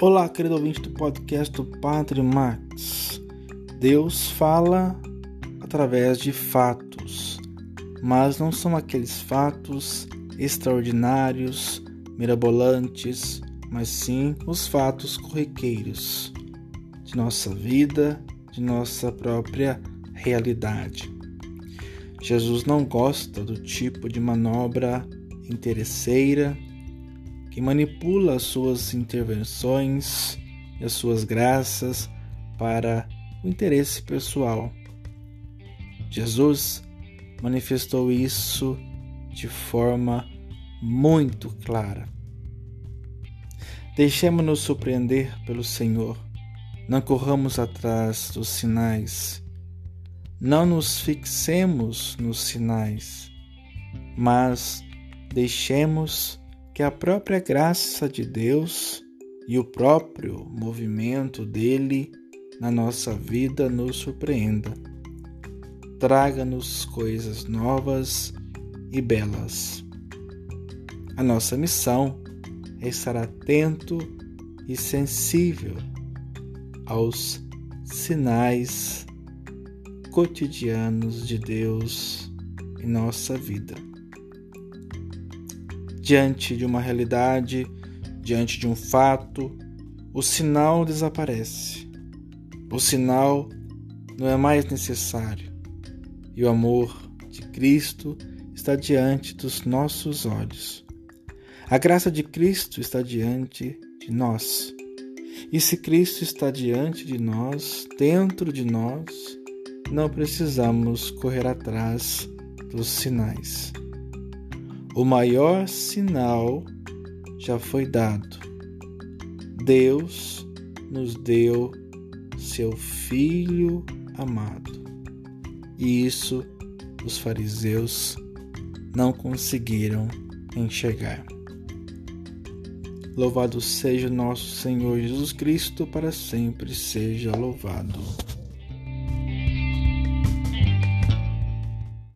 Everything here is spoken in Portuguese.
Olá, querido ouvinte do podcast do Padre Max. Deus fala através de fatos, mas não são aqueles fatos extraordinários, mirabolantes, mas sim os fatos corriqueiros de nossa vida, de nossa própria realidade. Jesus não gosta do tipo de manobra interesseira que manipula as suas intervenções e as suas graças para o interesse pessoal. Jesus manifestou isso de forma muito clara. Deixemos-nos surpreender pelo Senhor. Não corramos atrás dos sinais. Não nos fixemos nos sinais, mas deixemos que a própria graça de Deus e o próprio movimento dele na nossa vida nos surpreenda. Traga-nos coisas novas e belas. A nossa missão é estar atento e sensível aos sinais cotidianos de Deus em nossa vida diante de uma realidade, diante de um fato, o sinal desaparece. O sinal não é mais necessário e o amor de Cristo está diante dos nossos olhos. A graça de Cristo está diante de nós. E se Cristo está diante de nós, dentro de nós, não precisamos correr atrás dos sinais. O maior sinal já foi dado. Deus nos deu seu Filho amado. E isso os fariseus não conseguiram enxergar. Louvado seja nosso Senhor Jesus Cristo, para sempre seja louvado.